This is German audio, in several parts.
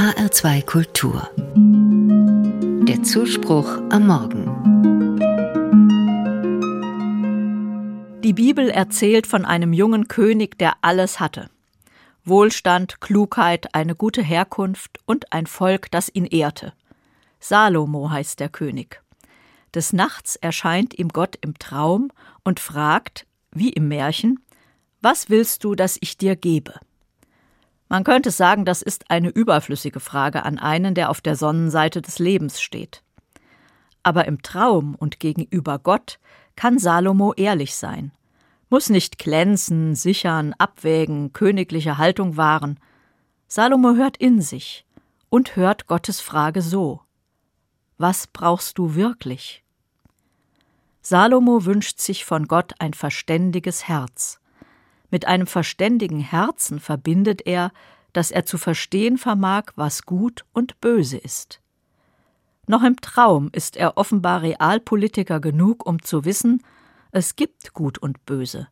HR2 Kultur. Der Zuspruch am Morgen. Die Bibel erzählt von einem jungen König, der alles hatte. Wohlstand, Klugheit, eine gute Herkunft und ein Volk, das ihn ehrte. Salomo heißt der König. Des Nachts erscheint ihm Gott im Traum und fragt, wie im Märchen, Was willst du, dass ich dir gebe? Man könnte sagen, das ist eine überflüssige Frage an einen, der auf der Sonnenseite des Lebens steht. Aber im Traum und gegenüber Gott kann Salomo ehrlich sein, muss nicht glänzen, sichern, abwägen, königliche Haltung wahren. Salomo hört in sich und hört Gottes Frage so Was brauchst du wirklich? Salomo wünscht sich von Gott ein verständiges Herz. Mit einem verständigen Herzen verbindet er, dass er zu verstehen vermag, was gut und böse ist. Noch im Traum ist er offenbar Realpolitiker genug, um zu wissen, es gibt Gut und Böse.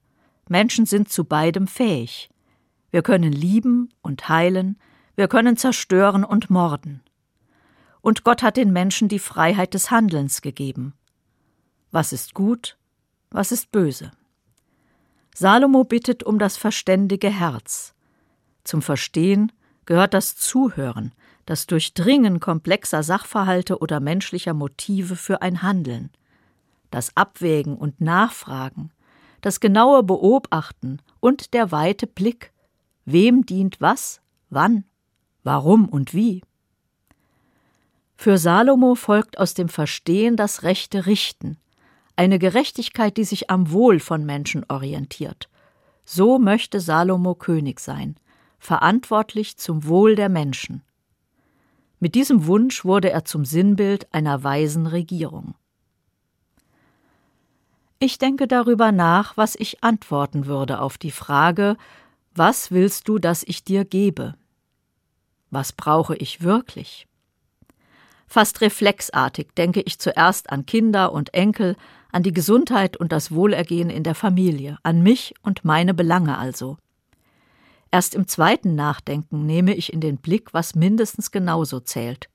Menschen sind zu beidem fähig. Wir können lieben und heilen, wir können zerstören und morden. Und Gott hat den Menschen die Freiheit des Handelns gegeben. Was ist gut, was ist böse? Salomo bittet um das verständige Herz. Zum Verstehen gehört das Zuhören, das Durchdringen komplexer Sachverhalte oder menschlicher Motive für ein Handeln, das Abwägen und Nachfragen, das genaue Beobachten und der weite Blick, wem dient was, wann, warum und wie. Für Salomo folgt aus dem Verstehen das rechte Richten, eine Gerechtigkeit, die sich am Wohl von Menschen orientiert. So möchte Salomo König sein, verantwortlich zum Wohl der Menschen. Mit diesem Wunsch wurde er zum Sinnbild einer weisen Regierung. Ich denke darüber nach, was ich antworten würde auf die Frage, was willst du, dass ich dir gebe? Was brauche ich wirklich? Fast reflexartig denke ich zuerst an Kinder und Enkel, an die Gesundheit und das Wohlergehen in der Familie, an mich und meine Belange also. Erst im zweiten Nachdenken nehme ich in den Blick, was mindestens genauso zählt.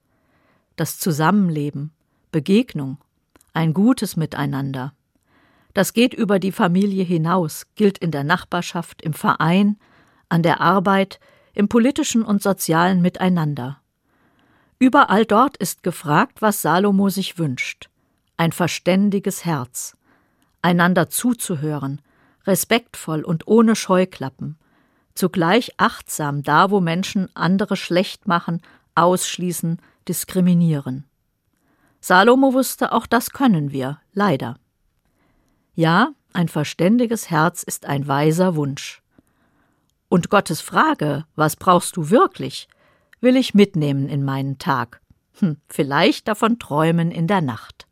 Das Zusammenleben, Begegnung, ein gutes Miteinander. Das geht über die Familie hinaus, gilt in der Nachbarschaft, im Verein, an der Arbeit, im politischen und sozialen Miteinander. Überall dort ist gefragt, was Salomo sich wünscht ein verständiges Herz, einander zuzuhören, respektvoll und ohne Scheuklappen, zugleich achtsam da, wo Menschen andere schlecht machen, ausschließen, diskriminieren. Salomo wusste, auch das können wir, leider. Ja, ein verständiges Herz ist ein weiser Wunsch. Und Gottes Frage, was brauchst du wirklich, will ich mitnehmen in meinen Tag, hm, vielleicht davon träumen in der Nacht.